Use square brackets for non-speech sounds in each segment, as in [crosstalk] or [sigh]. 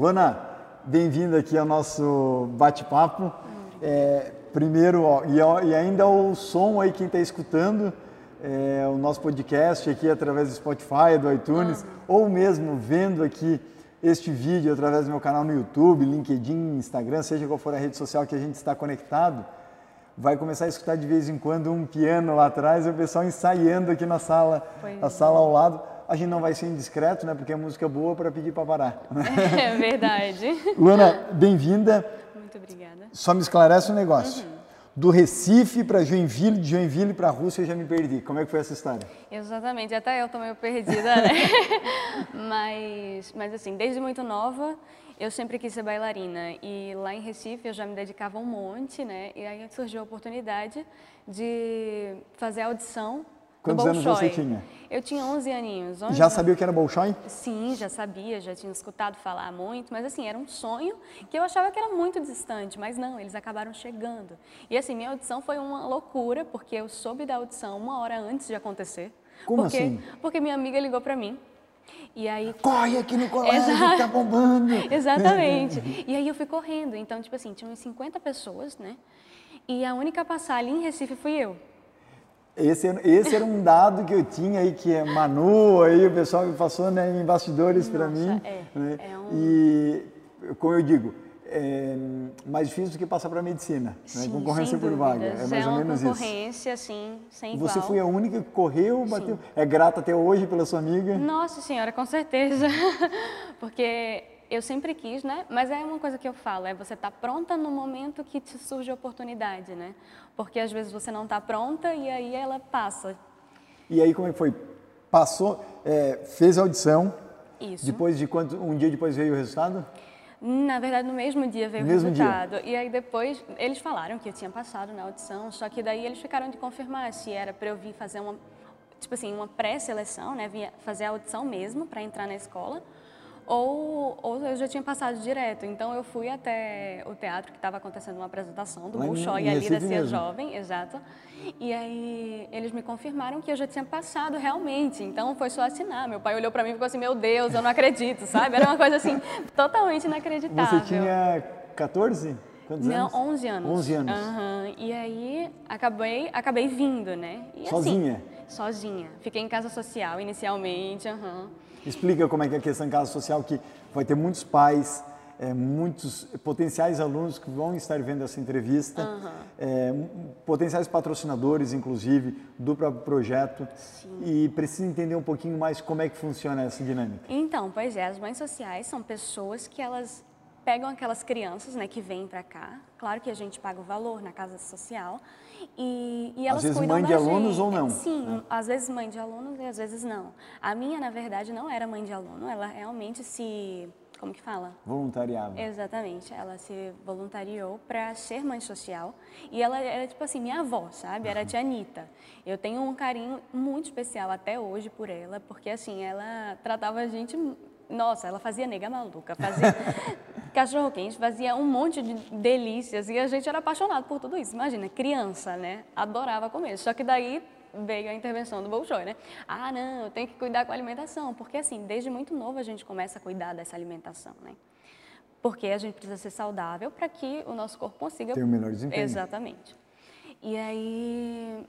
Luana, bem-vinda aqui ao nosso bate-papo. É, primeiro, ó, e, ó, e, ainda o som aí, quem está escutando é, o nosso podcast aqui através do Spotify, do iTunes, uhum. ou mesmo vendo aqui este vídeo através do meu canal no YouTube, LinkedIn, Instagram, seja qual for a rede social que a gente está conectado, vai começar a escutar de vez em quando um piano lá atrás e o pessoal ensaiando aqui na sala, pois a é. sala ao lado. A gente não vai ser indiscreto, né? Porque é música boa para pedir para parar. [laughs] É verdade. Luana, bem-vinda. Muito obrigada. Só me esclarece um negócio. Uhum. Do Recife para Joinville, de Joinville para a Rússia, eu já me perdi. Como é que foi essa história? Exatamente, até eu estou meio perdida, né? [laughs] mas, mas assim, desde muito nova, eu sempre quis ser bailarina e lá em Recife eu já me dedicava um monte, né? E aí surgiu a oportunidade de fazer a audição Quantos anos você tinha? Eu tinha 11 aninhos. 11 já anos. sabia o que era Bolshoi? Sim, já sabia, já tinha escutado falar muito, mas assim, era um sonho que eu achava que era muito distante, mas não, eles acabaram chegando. E assim, minha audição foi uma loucura, porque eu soube da audição uma hora antes de acontecer. Como porque, assim? Porque minha amiga ligou para mim e aí... Corre aqui no colégio, Exa... tá bombando! [laughs] Exatamente. e aí eu fui correndo. Então, tipo assim, tinham uns 50 pessoas, né? E a única a passar ali em Recife fui eu. Esse, esse era um dado que eu tinha aí, que é Manu, aí o pessoal me passou né, em bastidores para mim. É, né? é um... E, como eu digo, é mais difícil do que passar para a medicina. Sim, né? Concorrência por vaga. É mais é ou menos isso. concorrência, sim, sem Você igual. foi a única que correu, bateu. Sim. É grata até hoje pela sua amiga? Nossa senhora, com certeza. [laughs] Porque eu sempre quis, né? Mas é uma coisa que eu falo, é você estar tá pronta no momento que te surge a oportunidade, né? Porque às vezes você não está pronta e aí ela passa. E aí como é que foi? Passou, é, fez a audição. Isso. Depois de quanto? Um dia depois veio o resultado? Na verdade, no mesmo dia veio mesmo o resultado. Dia. E aí depois eles falaram que eu tinha passado na audição, só que daí eles ficaram de confirmar se era para eu vir fazer uma, tipo assim, uma pré-seleção, né? Vir fazer a audição mesmo para entrar na escola ou, ou eu já tinha passado direto. Então eu fui até o teatro que estava acontecendo uma apresentação do Bolshoi ali da Cia Jovem, exato. E aí eles me confirmaram que eu já tinha passado realmente. Então foi só assinar. Meu pai olhou para mim e ficou assim: "Meu Deus, eu não acredito", sabe? Era uma coisa assim [laughs] totalmente inacreditável. Você tinha 14? Quantos não, anos? 11 anos. 11 anos. Uhum. E aí acabei, acabei vindo, né? E, sozinha? Assim, sozinha. Fiquei em casa social inicialmente. Uhum. Explica como é que é a questão em casa social, que vai ter muitos pais, é, muitos potenciais alunos que vão estar vendo essa entrevista, uhum. é, potenciais patrocinadores, inclusive, do próprio projeto. Sim. E precisa entender um pouquinho mais como é que funciona essa dinâmica. Então, pois é, as mães sociais são pessoas que elas pegam aquelas crianças né, que vêm para cá, claro que a gente paga o valor na casa social, e, e elas às vezes cuidam mãe de alunos gente. ou não? Sim, né? às vezes mãe de alunos e às vezes não. A minha, na verdade, não era mãe de aluno, ela realmente se como que fala? Voluntariado. Exatamente. Ela se voluntariou para ser mãe social e ela era tipo assim minha avó, sabe? Era a tia Anitta. Eu tenho um carinho muito especial até hoje por ela, porque assim ela tratava a gente nossa, ela fazia nega maluca, fazia cachorro quente, fazia um monte de delícias e a gente era apaixonado por tudo isso. Imagina, criança, né? Adorava comer. Só que daí veio a intervenção do Bolshoi, né? Ah, não, eu tenho que cuidar com a alimentação, porque assim, desde muito novo a gente começa a cuidar dessa alimentação, né? Porque a gente precisa ser saudável para que o nosso corpo consiga ter o melhor desempenho. Exatamente. E aí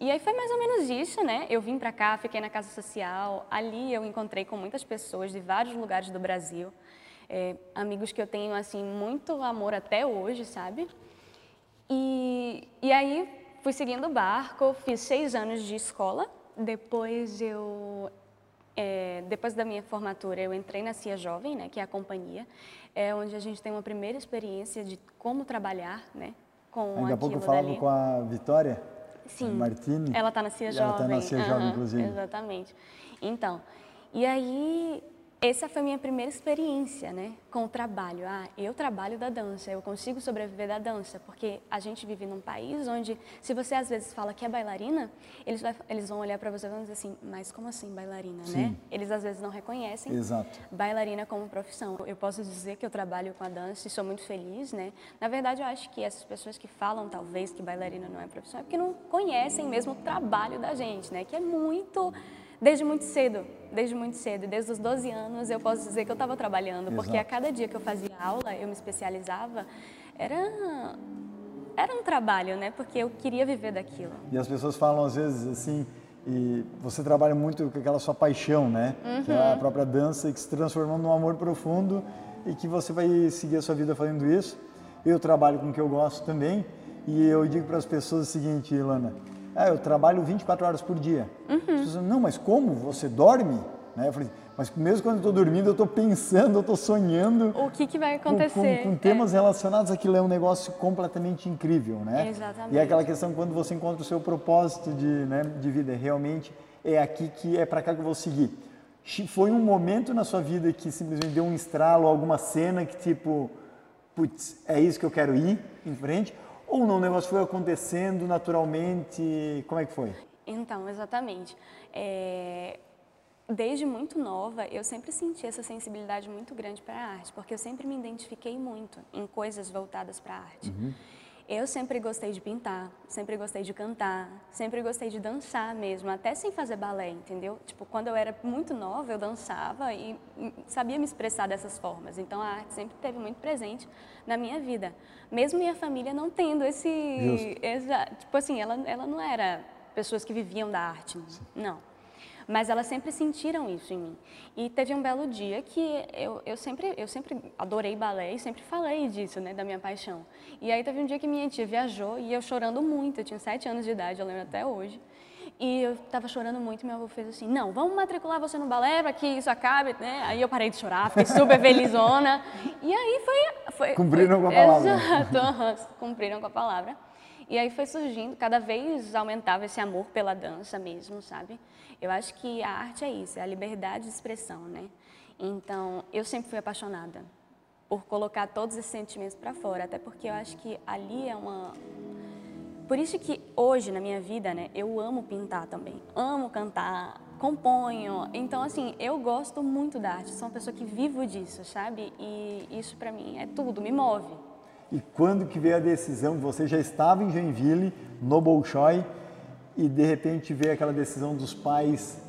e aí foi mais ou menos isso, né? Eu vim para cá, fiquei na casa social. Ali eu encontrei com muitas pessoas de vários lugares do Brasil, é, amigos que eu tenho assim muito amor até hoje, sabe? E, e aí fui seguindo o barco, fiz seis anos de escola. Depois eu é, depois da minha formatura, eu entrei na CIA Jovem, né, que é a companhia, é onde a gente tem uma primeira experiência de como trabalhar, né, com Daqui a pouco falava com a Vitória, Sim. Martini. Ela está na CIA Jovem. Ela está na CIA uhum, Jovem, inclusive. Exatamente. Então, e aí essa foi minha primeira experiência, né, com o trabalho. Ah, eu trabalho da dança, eu consigo sobreviver da dança, porque a gente vive num país onde, se você às vezes fala que é bailarina, eles, vai, eles vão olhar para você e vão dizer assim, mas como assim bailarina, Sim. né? Eles às vezes não reconhecem Exato. bailarina como profissão. Eu posso dizer que eu trabalho com a dança e sou muito feliz, né? Na verdade, eu acho que essas pessoas que falam talvez que bailarina não é profissão é porque não conhecem mesmo o trabalho da gente, né? Que é muito Desde muito cedo, desde muito cedo, desde os 12 anos eu posso dizer que eu estava trabalhando, Exato. porque a cada dia que eu fazia aula, eu me especializava, era era um trabalho, né? Porque eu queria viver daquilo. E as pessoas falam às vezes assim, e você trabalha muito com aquela sua paixão, né? Que é a própria dança e que se transformou num amor profundo e que você vai seguir a sua vida fazendo isso. Eu trabalho com o que eu gosto também e eu digo para as pessoas o seguinte, Ilana, ah, eu trabalho 24 horas por dia. As pessoas, não, mas como? Você dorme? Né? Eu falei, mas mesmo quando eu estou dormindo, eu estou pensando, eu estou sonhando O que, que vai com, acontecer? com- com temas relacionados àquilo é um negócio completamente incrível, né? Exatamente. E é aquela questão quando você encontra o seu propósito de, né, de vida, realmente é aqui que é para cá que eu vou seguir. Foi um momento na sua vida que simplesmente deu um estralo, alguma cena que tipo, putz, é isso que eu quero ir em frente? Ou não, o negócio foi acontecendo naturalmente? Como é que foi? Então, exatamente. É, Desde muito nova, eu sempre senti essa sensibilidade muito grande para a arte, porque eu sempre me identifiquei muito em coisas voltadas para a arte. Eu sempre gostei de pintar, sempre gostei de cantar, sempre gostei de dançar mesmo, até sem fazer balé, entendeu? Tipo, quando eu era muito nova, eu dançava e sabia me expressar dessas formas. Então, a arte sempre esteve muito presente na minha vida. Mesmo minha família não tendo esse... Exa, tipo assim, ela, ela não era pessoas que viviam da arte, não. Mas elas sempre sentiram isso em mim. E teve um belo dia que eu, eu, sempre, eu sempre adorei balé e sempre falei disso, né, da minha paixão. E aí teve um dia que minha tia viajou e eu chorando muito, eu tinha sete anos de idade, eu lembro até hoje. E eu estava chorando muito meu avô fez assim, não, vamos matricular você no balé para que isso acabe, né? Aí eu parei de chorar, fiquei super felizona. E aí foi... foi Cumpriram foi, com a palavra. [laughs] Exato, cumpriram com a palavra. E aí foi surgindo, cada vez aumentava esse amor pela dança mesmo, sabe? Eu acho que a arte é isso, é a liberdade de expressão, né? Então, eu sempre fui apaixonada por colocar todos esses sentimentos para fora, até porque eu acho que ali é uma por isso que hoje na minha vida, né, eu amo pintar também, amo cantar, componho. Então assim, eu gosto muito da arte, sou uma pessoa que vivo disso, sabe? E isso para mim é tudo, me move. E quando que veio a decisão, você já estava em Joinville, no Bolshoi, e de repente veio aquela decisão dos pais,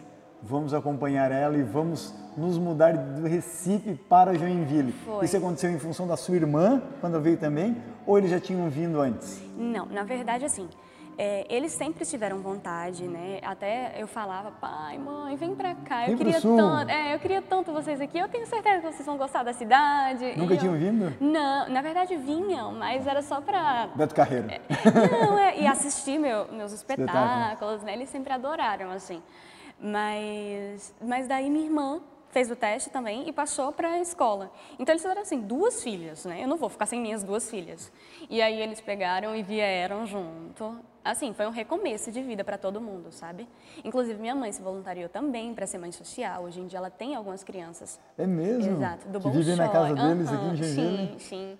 vamos acompanhar ela e vamos nos mudar do Recife para Joinville. Foi. Isso aconteceu em função da sua irmã, quando veio também, ou eles já tinham vindo antes? Não, na verdade, assim, é, eles sempre tiveram vontade, né? Até eu falava, pai, mãe, vem pra cá, eu queria sul." tanto, é, eu queria tanto vocês aqui, eu tenho certeza que vocês vão gostar da cidade. Nunca tinham vindo? Não, na verdade vinham, mas era só pra Beto Carreiro. Não, é, e assistir meu- meus Espetáculos. espetáculos, né? Eles sempre adoraram, assim. Mas, mas daí minha irmã fez o teste também e passou para a escola. Então eles fizeram assim, duas filhas, né? Eu não vou ficar sem minhas duas filhas. E aí eles pegaram e vieram junto. Assim, foi um recomeço de vida para todo mundo, sabe? Inclusive minha mãe se voluntariou também para ser mãe social. Hoje em dia ela tem algumas crianças É mesmo? Exato, do que vivem na casa deles aqui Aham, em Joinville? Sim, sim.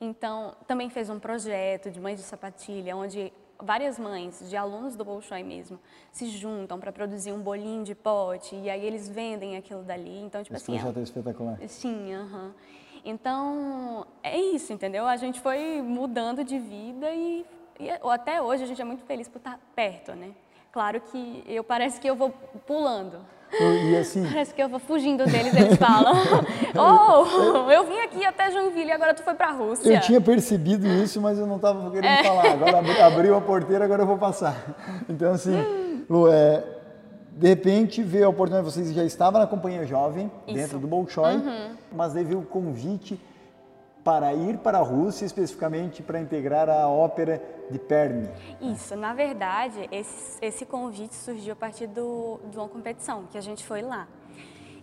Então, também fez um projeto de mães de sapatilha, onde várias mães de alunos do Bolshoi mesmo se juntam para produzir um bolinho de pote e aí eles vendem aquilo dali. Então, tipo Esse assim, é- projeto é espetacular. Sim, aham. Então, é isso, entendeu? A gente foi mudando de vida e, e até hoje a gente é muito feliz por estar perto, né? Claro que eu parece que eu vou pulando. E assim, Parece que eu vou fugindo deles, eles falam. [laughs] oh, eu vim aqui até Joinville e agora tu foi pra Rússia. Eu tinha percebido isso, mas eu não estava querendo É. falar. Agora abri- abriu a porteira, agora eu vou passar. Então, assim, Lu, é, de repente veio a oportunidade, vocês já estavam na companhia jovem, Isso. Uhum. dentro do Bolshoi, mas daí veio o convite para ir para a Rússia, especificamente para integrar a ópera de Perm. Isso, na verdade, esse, esse convite surgiu a partir do, de uma competição, que a gente foi lá.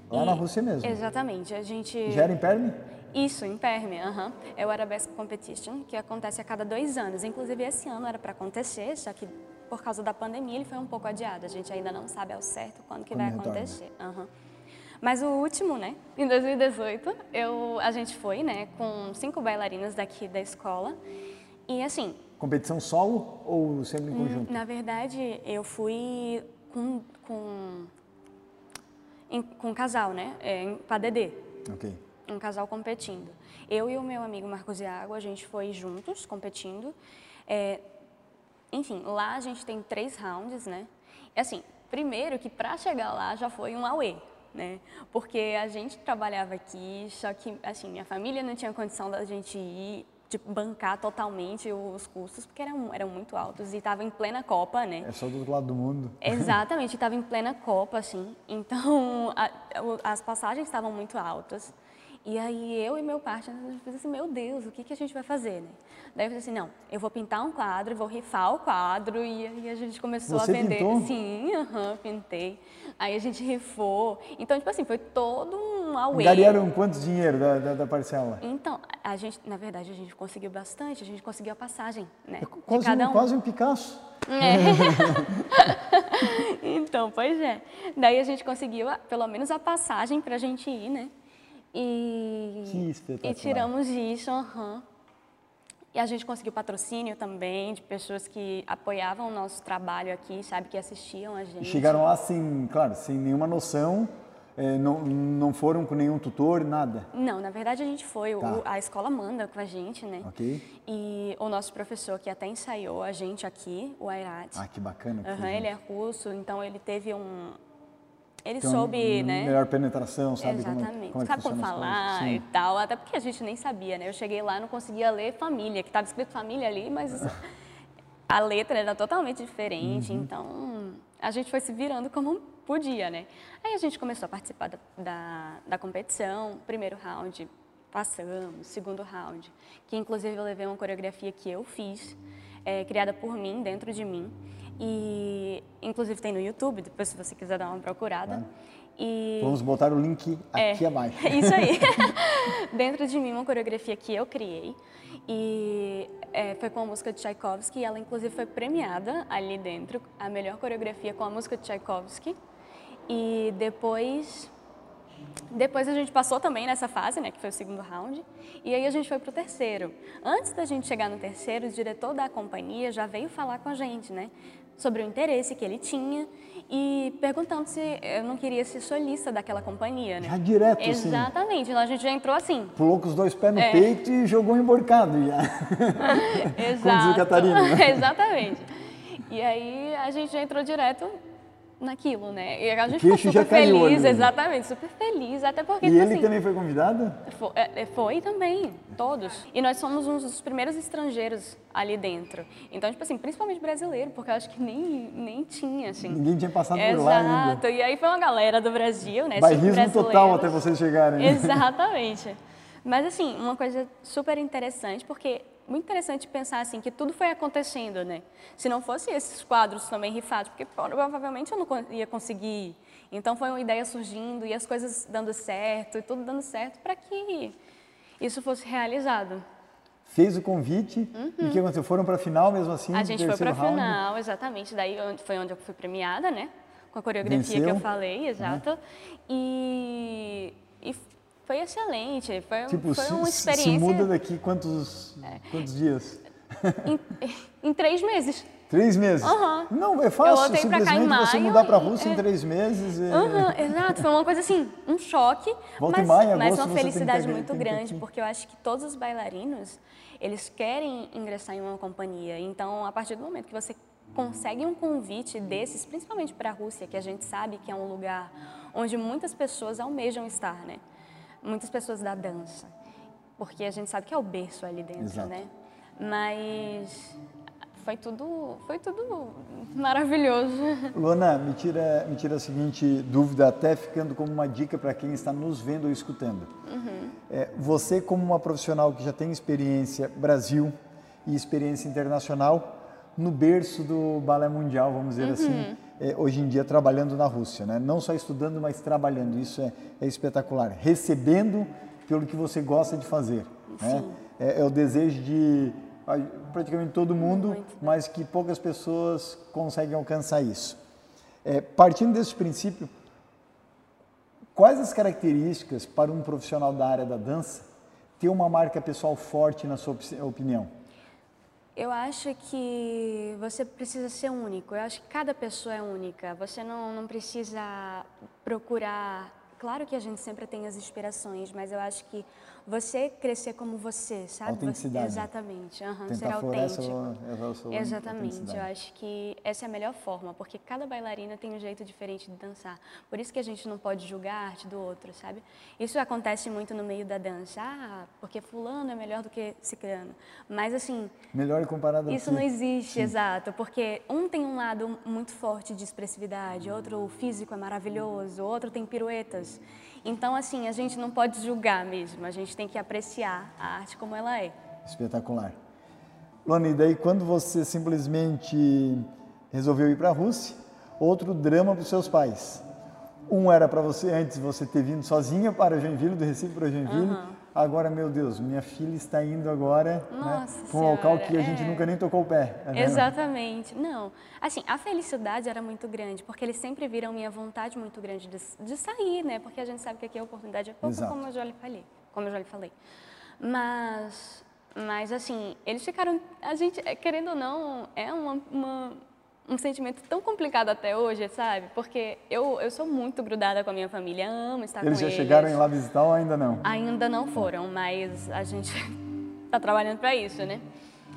Lá na Rússia mesmo. Exatamente, a gente... Já era em Perm? Isso, em Perm, aham. É o Arabesque Competition, que acontece a cada dois anos. Inclusive, esse ano era para acontecer, só que por causa da pandemia ele foi um pouco adiado. A gente ainda não sabe ao certo quando que vai acontecer. Mas o último, né, em 2018, eu, a gente foi, né, com cinco bailarinas daqui da escola. E assim, Competição solo ou sempre em conjunto? na verdade, eu fui com, com, em- com um casal, né, é, em Padedê Ok. um casal competindo. Eu e o meu amigo Marcos Iago, a gente foi juntos competindo. É, enfim, lá a gente tem três rounds, né? É Assim, primeiro que para chegar lá já foi um auê, né? Porque a gente trabalhava aqui, só que assim, minha família não tinha condição da gente ir de bancar totalmente os custos, porque eram, eram muito altos e estava em plena Copa, né? É só do outro lado do mundo. Exatamente, estava em plena Copa, assim. Então, a, as passagens estavam muito altas. E aí eu e meu partner, a gente assim, meu Deus, o que, que a gente vai fazer, né? Daí eu falei assim, não, eu vou pintar um quadro, vou rifar o quadro, e aí a gente começou Você a vender. Pintou? Sim, [laughs] aham, pintei. Aí a gente rifou. Então, tipo assim, foi todo um away. Gariaram quanto dinheiro da, da, da, parcela? Então, a gente, na verdade, a gente conseguiu bastante, a gente conseguiu a passagem, né? É quase, cada um, um. quase um Picasso. É. [laughs] então, pois é. Daí a gente conseguiu pelo menos a passagem para a gente ir, né? E, que espetacular. E tiramos isso, uhum. E a gente conseguiu patrocínio também de pessoas que apoiavam o nosso trabalho aqui, sabe, que assistiam a gente. E chegaram lá sem, claro, sem nenhuma noção, é, não, não foram com nenhum tutor, nada? Não, na verdade a gente foi, tá. o, a escola manda com a gente, né? Ok. E o nosso professor que até ensaiou a gente aqui, o Airat. Ah, que bacana. Uhum, ele é russo, então ele teve um, ele Tem soube, um, né? Melhor penetração, sabe Exatamente. como, como é sabe como falar e tal. Até porque a gente nem sabia, né? Eu cheguei lá não conseguia ler família, que estava escrito família ali, mas [laughs] a letra era totalmente diferente. Uhum. Então, a gente foi se virando como podia, né? Aí a gente começou a participar da, da, da competição. Primeiro round, passamos. Segundo round, que inclusive eu levei uma coreografia que eu fiz, é, criada por mim, dentro de mim. E inclusive tem no YouTube, depois se você quiser dar uma procurada. E... Vamos botar o link aqui é, abaixo. [laughs] Isso aí. [laughs] Dentro de mim, uma coreografia que eu criei. E é, foi com a música de Tchaikovsky. E ela, inclusive, foi premiada ali dentro, a melhor coreografia com a música de Tchaikovsky. E depois depois a gente passou também nessa fase, né, que foi o segundo round, e aí a gente foi para o terceiro. Antes da gente chegar no terceiro, o diretor da companhia já veio falar com a gente, né, sobre o interesse que ele tinha e perguntando se eu não queria ser solista daquela companhia, né? Já direto, Exatamente. Sim. Então a gente já entrou assim. Pulou com os dois pés no é. peito e jogou emborcado já. [laughs] Exato. Como Catarina. Né? [laughs] Exatamente. E aí a gente já entrou direto naquilo, né? E a gente ficou super feliz, exatamente, super feliz, até porque... E tipo, ele assim, também foi convidado? Foi, é, foi, também, todos. E nós somos um dos primeiros estrangeiros ali dentro. Então, tipo assim, principalmente brasileiro, porque eu acho que nem, nem tinha, assim. Ninguém tinha passado Exato. por lá ainda. Exato, e aí foi uma galera do Brasil, né? Bairrismo total até vocês chegarem. Exatamente. Mas, assim, uma coisa super interessante, porque muito interessante pensar assim que tudo foi acontecendo, né? Se não fosse esses quadros também rifados, porque provavelmente eu não ia conseguir. Então foi uma ideia surgindo e as coisas dando certo e tudo dando certo para que isso fosse realizado. Fez o convite uhum. e o que aconteceu? Foram para a final mesmo assim? A gente foi para a final, exatamente. Daí foi onde eu fui premiada, né? Com a coreografia Venceu. que eu falei, exato. Uhum. E, e foi excelente, foi, tipo, foi se, uma experiência... Se muda daqui quantos, é. quantos dias? Em, em, três meses. Três meses? Uhum. Não, é fácil, simplesmente maio, você mudar para a Rússia é... em três meses. É... Uhum, exato, foi uma coisa assim, um choque, Volta mas, maio, mas uma felicidade que, muito grande, porque eu acho que todos os bailarinos, eles querem ingressar em uma companhia, então a partir do momento que você consegue um convite desses, principalmente para a Rússia, que a gente sabe que é um lugar onde muitas pessoas almejam estar, né? Muitas pessoas da dança, porque a gente sabe que é o berço ali dentro, Exato. né? Mas foi tudo, foi tudo maravilhoso. [laughs] Luana, me tira, me tira a seguinte dúvida, até ficando como uma dica para quem está nos vendo ou escutando. Uhum. É, você, como uma profissional que já tem experiência Brasil e experiência internacional, no berço do balé mundial, vamos dizer uhum. assim, é, hoje em dia trabalhando na Rússia, né? Não só estudando, mas trabalhando. Isso é, é espetacular. Recebendo pelo que você gosta de fazer. Né? É, é, o desejo de praticamente todo mundo, Muito. mas que poucas pessoas conseguem alcançar isso. É, partindo desse princípio, quais as características para um profissional da área da dança ter uma marca pessoal forte, na sua opinião? Eu acho que você precisa ser único. Eu acho que cada pessoa é única. Você não, não precisa procurar claro que a gente sempre tem as inspirações, mas eu acho que você crescer como você, sabe? Autenticidade. Você, exatamente, uhum, Tentar ser autêntico. autêntico. Exatamente, eu acho que essa é a melhor forma, porque cada bailarina tem um jeito diferente de dançar. Por isso que a gente não pode julgar a arte do outro, sabe? Isso acontece muito no meio da dança, ah, porque fulano é melhor do que ciclano. Mas assim, melhor comparado Isso não existe, Sim. exato, porque um tem um lado muito forte de expressividade, outro o físico é maravilhoso, outro tem piruetas. Então, assim, a gente não pode julgar mesmo, a gente tem que apreciar a arte como ela é. Espetacular. Luana, e daí quando você simplesmente resolveu ir para a Rússia, outro drama para os seus pais. Um era para você antes você ter vindo sozinha para Joinville, do Recife para Joinville. Uhum. Agora, meu Deus, minha filha está indo agora né, para um local que a gente é. nunca nem tocou o pé. Exatamente. Não, assim, a felicidade era muito grande, porque eles sempre viram minha vontade muito grande de, de sair, né? Porque a gente sabe que aqui a oportunidade é pouco, Exato. como eu já lhe falei. Como eu já lhe falei. Mas, mas assim, eles ficaram, a gente, querendo ou não, é uma, uma um sentimento tão complicado até hoje, sabe? Porque eu, eu sou muito grudada com a minha família, amo estar eles com eles. Eles já chegaram lá visitar ou ainda não? Ainda não foram, mas a gente está [laughs] trabalhando para isso, né?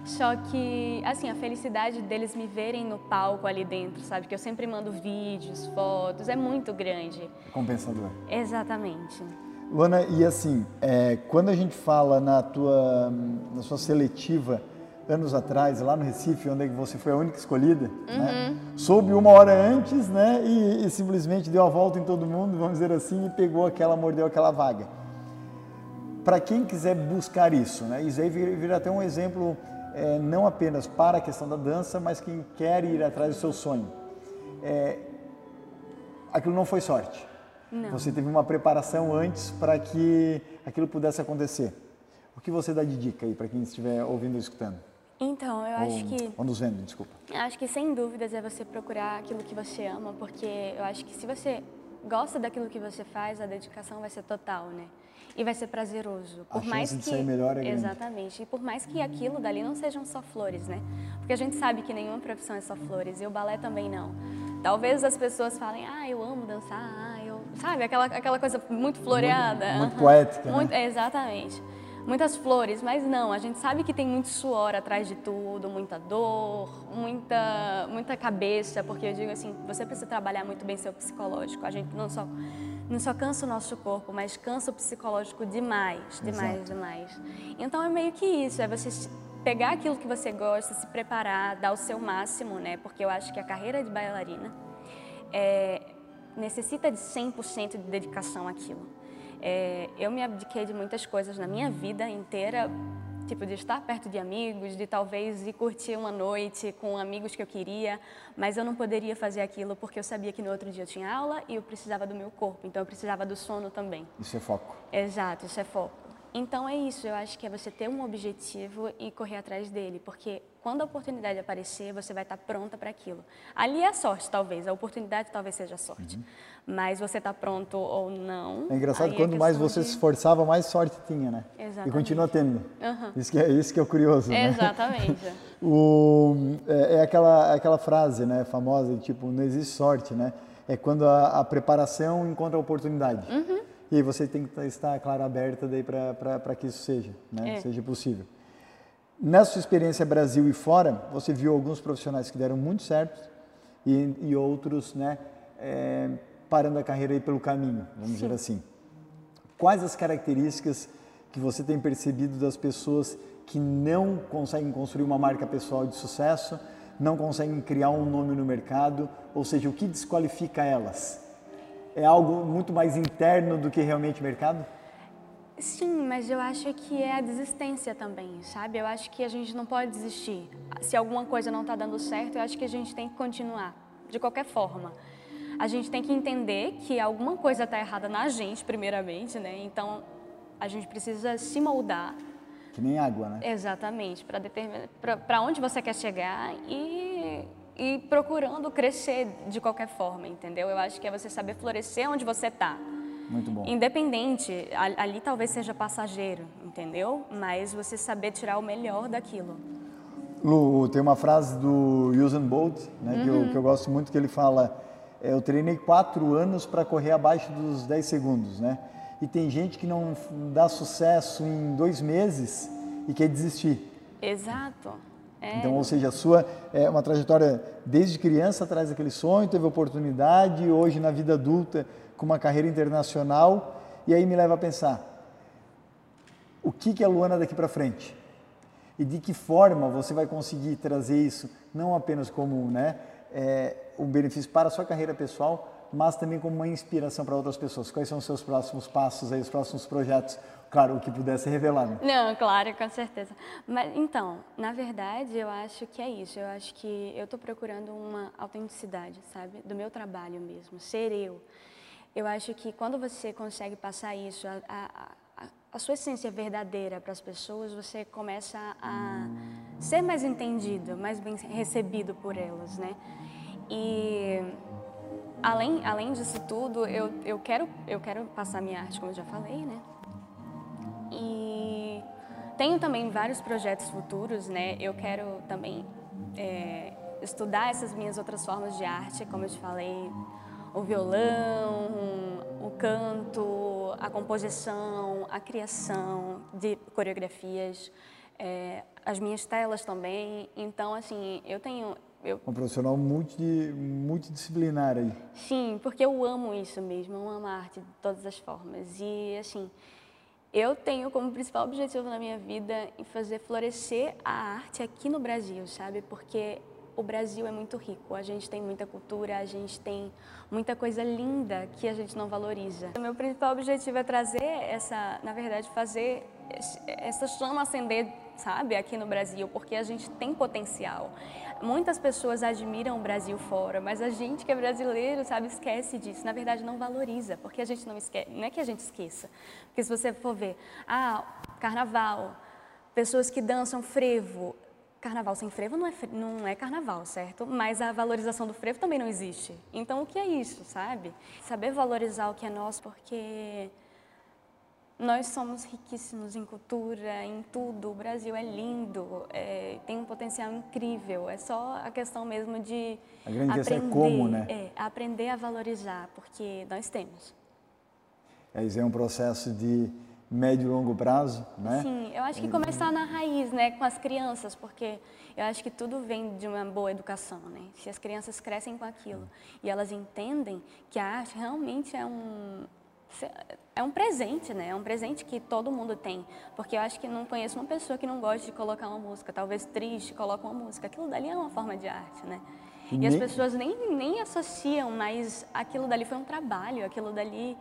Só que, assim, a felicidade deles me verem no palco ali dentro, sabe? Que eu sempre mando vídeos, fotos, é muito grande. Compensador. Exatamente. Luana, e assim, é, quando a gente fala na tua, na sua seletiva, anos atrás, lá no Recife, onde você foi a única escolhida, né? uhum. né? soube uma hora antes, né? E, e, simplesmente deu a volta em todo mundo, vamos dizer assim, e pegou aquela, mordeu aquela vaga. Para quem quiser buscar isso, né? Isso aí vira, vira até um exemplo, é, não apenas para a questão da dança, mas quem quer ir atrás do seu sonho. É, aquilo não foi sorte. Não. Você teve uma preparação antes para que aquilo pudesse acontecer. O que você dá de dica aí para quem estiver ouvindo e escutando? Então, eu acho que. Ou nos vendo, desculpa. Acho que sem dúvidas é você procurar aquilo que você ama, porque eu acho que se você gosta daquilo que você faz, a dedicação vai ser total, né? E vai ser prazeroso. Por a mais que sair melhor é Exatamente. E por mais que aquilo dali não sejam só flores, né? Porque a gente sabe que nenhuma profissão é só flores e o balé também não. Talvez as pessoas falem: "Ah, eu amo dançar". Ah, eu, sabe, aquela aquela coisa muito floreada, muito, muito poética, muito, né? Exatamente muitas flores, mas não, a gente sabe que tem muito suor atrás de tudo, muita dor, muita, muita cabeça, porque eu digo assim, você precisa trabalhar muito bem seu psicológico. A gente não só, não só cansa o nosso corpo, mas cansa o psicológico demais, demais, Exato. demais. Então é meio que isso, é você pegar aquilo que você gosta, se preparar, dar o seu máximo, né? Porque eu acho que a carreira de bailarina é, necessita de 100% de dedicação àquilo. É, eu me abdiquei de muitas coisas na minha vida inteira, tipo de estar perto de amigos, de talvez ir curtir uma noite com amigos que eu queria, mas eu não poderia fazer aquilo porque eu sabia que no outro dia eu tinha aula e eu precisava do meu corpo, então eu precisava do sono também. Isso é foco. Exato, isso é foco. Então é isso, eu acho que é você ter um objetivo e correr atrás dele, porque quando a oportunidade aparecer, você vai estar pronta para aquilo. Ali é a sorte, talvez, a oportunidade talvez seja a sorte. Uhum. Mas você está pronto ou não. É engraçado, quando é mais você de... se esforçava, mais sorte tinha, né? Exatamente. E continua tendo. Uhum. Isso, que é, isso que é o curioso. Né? Exatamente. [laughs] o, é, é, aquela, aquela frase né, famosa, tipo, não existe sorte, né? É quando a, a preparação encontra a oportunidade. Uhum. E aí você tem que estar, claro, aberta para que isso seja, né? É. seja possível. Na sua experiência Brasil e fora, você viu alguns profissionais que deram muito certo e, e outros, né, é, parando a carreira aí pelo caminho, vamos Sim. dizer assim. Quais as características que você tem percebido das pessoas que não conseguem construir uma marca pessoal de sucesso, não conseguem criar um nome no mercado, ou seja, o que desqualifica elas? é algo muito mais interno do que realmente mercado? Sim, mas eu acho que é a desistência também, sabe? Eu acho que a gente não pode desistir. Se alguma coisa não está dando certo, eu acho que a gente tem que continuar, de qualquer forma. A gente tem que entender que alguma coisa está errada na gente, primeiramente, né? Então, a gente precisa se moldar. Que nem água, né? Exatamente, para determinar para onde você quer chegar e e procurando crescer de qualquer forma, entendeu? Eu acho que é você saber florescer onde você está. Muito bom. Independente, ali talvez seja passageiro, entendeu? Mas você saber tirar o melhor daquilo. Lu, tem uma frase do Usain Bolt, né, uhum. que, eu, uhum. que, eu, gosto muito, que ele fala eu treinei quatro anos para correr abaixo dos 10 segundos, né? E tem gente que não dá sucesso em dois meses e quer desistir. Exato. É. Então, ou seja, a sua é uma trajetória desde criança traz aquele sonho, teve oportunidade, hoje na vida adulta com uma carreira internacional, e aí me leva a pensar, o que que é a Luana daqui para frente? E de que forma você vai conseguir trazer isso não apenas como, né, é, um benefício para a sua carreira pessoal, mas também como uma inspiração para outras pessoas. Quais são os seus próximos passos aí, os próximos projetos? Claro, o que pudesse revelar. Né? Não, claro, com certeza. Mas então, na verdade, eu acho que é isso. Eu acho que eu estou procurando uma autenticidade, sabe, do meu trabalho mesmo, ser eu. Eu acho que quando você consegue passar isso, a, a, a, sua essência verdadeira para as pessoas, você começa a ser mais entendido, mais bem recebido por elas, né? E além, além disso tudo, eu, eu, quero, eu quero passar minha arte, como eu já falei, né? E tenho também vários projetos futuros, né? Eu quero também é, estudar essas minhas outras formas de arte, como eu te falei, o violão, o canto, a composição, a criação de coreografias, é, as minhas telas também. Então, assim, eu tenho eu... Um profissional multi, multidisciplinar aí. Sim, porque eu amo isso mesmo, eu amo a arte de todas as formas. E, assim, eu tenho como principal objetivo na minha vida em fazer florescer a arte aqui no Brasil, sabe? Porque o Brasil é muito rico, a gente tem muita cultura, a gente tem muita coisa linda que a gente não valoriza. O meu principal objetivo é trazer essa, na verdade, fazer essa chama acender, sabe, aqui no Brasil, porque a gente tem potencial. Muitas pessoas admiram o Brasil fora, mas a gente que é brasileiro, sabe, esquece disso. Na verdade, não valoriza, porque a gente não esquece. Não é que a gente esqueça. Porque se você for ver, ah, carnaval, pessoas que dançam frevo. Carnaval sem frevo não é, não é carnaval, certo? Mas a valorização do frevo também não existe. Então, o que é isso, sabe? Saber valorizar o que é nosso, porque nós somos riquíssimos em cultura, em tudo. O Brasil é lindo, é, tem um potencial incrível. É só a questão mesmo de a grande aprender, é como, né? É, aprender a valorizar, porque nós temos. É, isso é um processo de médio e longo prazo, né? Sim, eu acho que começar na raiz, né, com as crianças, porque eu acho que tudo vem de uma boa educação, né? Se as crianças crescem com aquilo e elas entendem que a arte realmente é um é um presente, né? É um presente que todo mundo tem. Porque eu acho que não conheço uma pessoa que não goste de colocar uma música, talvez triste, coloca uma música. Aquilo dali é uma forma de arte, né? E nem... as pessoas nem, nem associam, mas aquilo dali foi um trabalho, aquilo dali.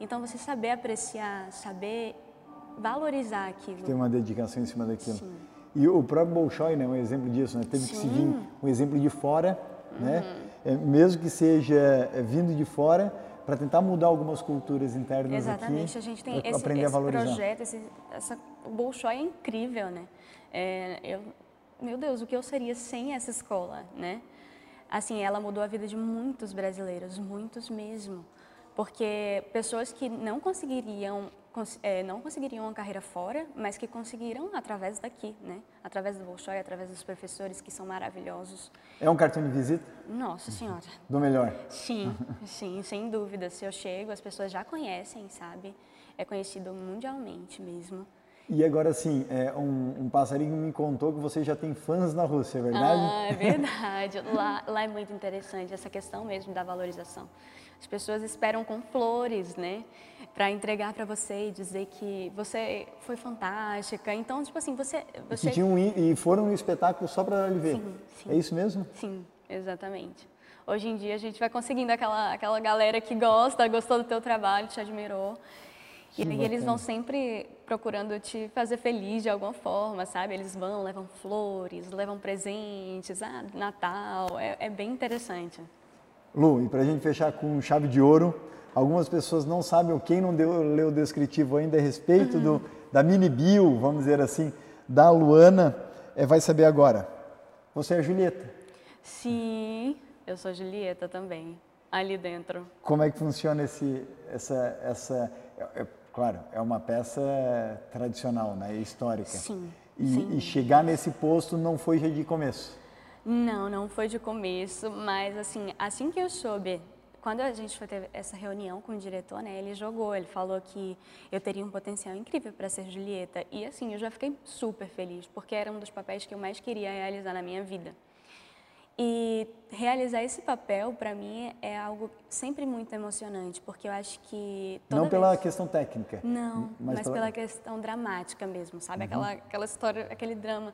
Então você saber apreciar, saber valorizar aquilo. Tem uma dedicação em cima daquilo. Sim. E o próprio Bolshoi, né, um exemplo disso, né? Teve Sim. que seguir um exemplo de fora, né? uhum. né? É, mesmo que seja é, vindo de fora, para tentar mudar algumas culturas internas Exatamente, aqui, a gente tem esse, aprender esse a valorizar. projeto, esse, essa, o Bolshoi é incrível, né? É, eu, meu Deus, o que eu seria sem essa escola, né? Assim, ela mudou a vida de muitos brasileiros, muitos mesmo, porque pessoas que não conseguiriam é, não conseguiriam uma carreira fora, mas que conseguiram através daqui, né? Através do Bolshoi, através dos professores que são maravilhosos. É um cartão de visita? Nossa Senhora. Do melhor? Sim, [laughs] sim, sem dúvida. Se eu chego, as pessoas já conhecem, sabe? É conhecido mundialmente mesmo. E agora sim, é, um, um, passarinho me contou que você já tem fãs na Rússia, é verdade? Ah, é verdade. lá, lá é muito interessante essa questão mesmo da valorização. As pessoas esperam com flores, né? Para entregar para você e dizer que você foi fantástica. Então, tipo assim, você. você... tinham, e foram no espetáculo só para lhe ver. Sim, sim. É isso mesmo? Sim, exatamente. Hoje em dia a gente vai conseguindo aquela, aquela galera que gosta, gostou do teu trabalho, te admirou. E eles vão sempre procurando te fazer feliz de alguma forma, sabe? Eles vão, levam flores, levam presentes, ah, Natal, é, é bem interessante. Lu, e para a gente fechar com chave de ouro, algumas pessoas não sabem, quem não deu, leu o descritivo ainda a respeito uhum. do, da mini bio, vamos dizer assim, da Luana, é, vai saber agora. Você é a Julieta? Sim, eu sou Julieta também, ali dentro. Como é que funciona esse, essa, essa é, é, claro, é uma peça tradicional, né, histórica. Sim, e, sim. e chegar nesse posto não foi já de começo? Não, não foi de começo, mas assim, assim que eu soube quando a gente foi ter essa reunião com o diretor, né, ele jogou, ele falou que eu teria um potencial incrível para ser Julieta. E assim, eu já fiquei super feliz, porque era um dos papéis que eu mais queria realizar na minha vida. E realizar esse papel, para mim, é algo sempre muito emocionante, porque eu acho que. Não pela questão técnica. Não, mas, mas pela... pela... questão dramática mesmo, sabe? Uhum. Aquela, aquela história, aquele drama.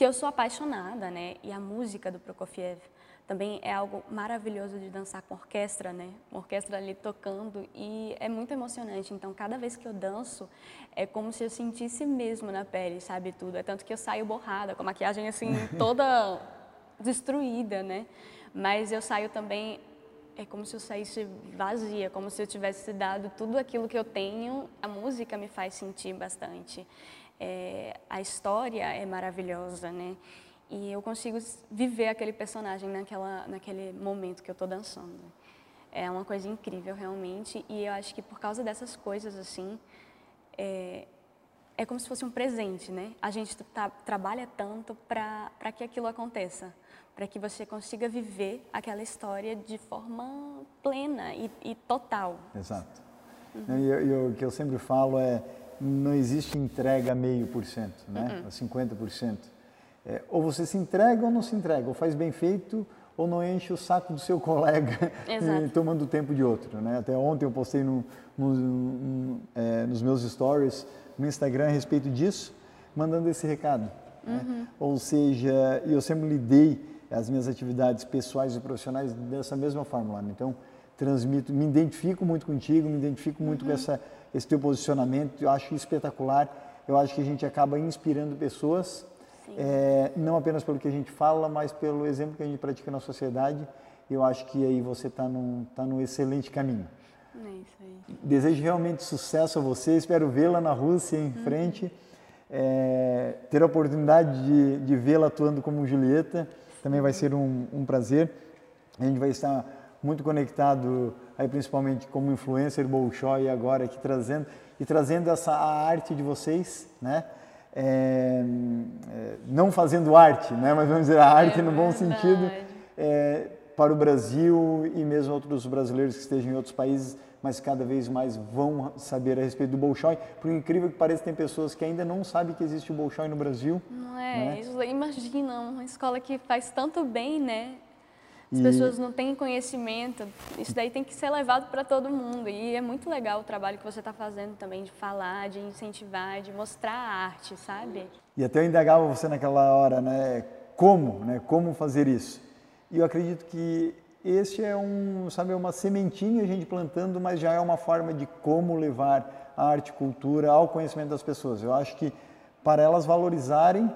Que eu sou apaixonada, né? E a música do Prokofiev também é algo maravilhoso de dançar com orquestra, né? Uma orquestra ali tocando e é muito emocionante. Então, cada vez que eu danço, é como se eu sentisse mesmo na pele, sabe? Tudo. É tanto que eu saio borrada, com a maquiagem assim, [laughs] toda destruída, né? Mas eu saio também é como se eu saísse vazia, como se eu tivesse dado tudo aquilo que eu tenho. A música me faz sentir bastante. É, a história é maravilhosa, né? E eu consigo viver aquele personagem naquela, naquele momento que eu estou dançando. É uma coisa incrível, realmente. E eu acho que por causa dessas coisas, assim, é, é como se fosse um presente, né? A gente tá, trabalha tanto para que aquilo aconteça para que você consiga viver aquela história de forma plena e, e total. Exato. Uhum. E, e, o que eu sempre falo é, não existe entrega meio por cento, né? Uhum. 50%. É, ou você se entrega ou não se entrega, ou faz bem feito ou não enche o saco do seu [laughs] colega tomando o tempo de outro. Né? Até ontem eu postei no, no, no, é, nos meus stories no Instagram a respeito disso, mandando esse recado. Né? Uhum. Né? Ou seja, eu sempre lidei as minhas atividades pessoais e profissionais dessa mesma forma, né? Então, transmito, me identifico muito contigo, me identifico muito uhum. com essa, esse teu posicionamento, eu acho espetacular. Eu acho que a gente acaba inspirando pessoas, é, não apenas pelo que a gente fala, mas pelo exemplo que a gente pratica na sociedade. Eu acho que aí você está num, tá num excelente caminho. É isso aí. Desejo realmente sucesso a você, espero vê-la na Rússia em uhum. frente, é, ter a oportunidade de, de vê-la atuando como Julieta também vai ser um, um prazer. A gente vai estar muito conectado aí principalmente como influencer Bolshoi agora aqui trazendo e trazendo essa arte de vocês, né? É, é, não fazendo arte, né? Mas vamos dizer a arte é no bom sentido é, para o Brasil e mesmo outros brasileiros que estejam em outros países, mas cada vez mais vão saber a respeito do Bolshoi. Por incrível que pareça, tem pessoas que ainda não sabem que existe o Bolshoi no Brasil. Não é? Né? Imagina, uma escola que faz tanto bem, né? As e... pessoas não têm conhecimento. Isso daí tem que ser levado para todo mundo. E é muito legal o trabalho que você está fazendo também, de falar, de incentivar, de mostrar a arte, sabe? E até eu indagava você naquela hora, né? Como, né? Como fazer isso? E eu acredito que este é um, sabe, uma sementinha a gente plantando, mas já é uma forma de como levar a arte e cultura ao conhecimento das pessoas. Eu acho que para elas valorizarem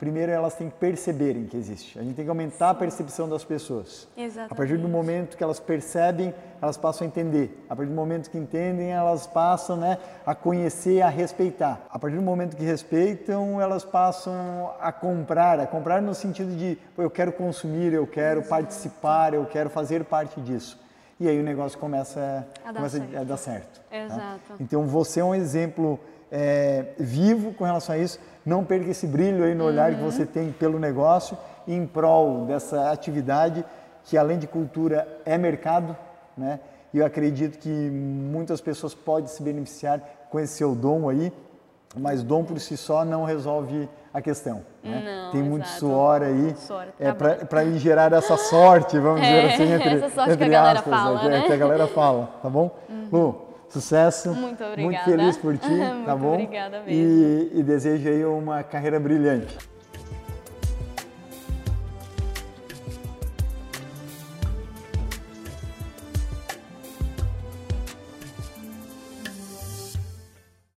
primeiro elas têm que perceberem que existe. A gente tem que aumentar Sim. a percepção das pessoas. Exatamente. A partir do momento que elas percebem, elas passam a entender. A partir do momento que entendem, elas passam né, a conhecer, a respeitar. A partir do momento que respeitam, elas passam a comprar, a comprar no sentido de eu quero consumir, eu quero Exato. participar, eu quero fazer parte disso. E aí o negócio começa a, começa dar, certo. A dar certo. Tá? Exato. Tá? Então você é um exemplo é, vivo com relação a isso. Não perca esse brilho aí no olhar uhum. que você tem pelo negócio em prol dessa atividade que além de cultura é mercado, né? E eu acredito que muitas pessoas podem se beneficiar com esse seu dom aí, mas dom por si só não resolve a questão. Né? Não, Tem muito exato. suor aí é, para gerar essa sorte, vamos é, dizer assim, [laughs] entre, essa sorte entre que a aspas, fala, né? né? que a galera fala, tá bom? Uhum. Lu, Sucesso. Muito obrigada. Muito feliz por ti, [laughs] tá bom? obrigada mesmo. E, e desejo aí uma carreira brilhante.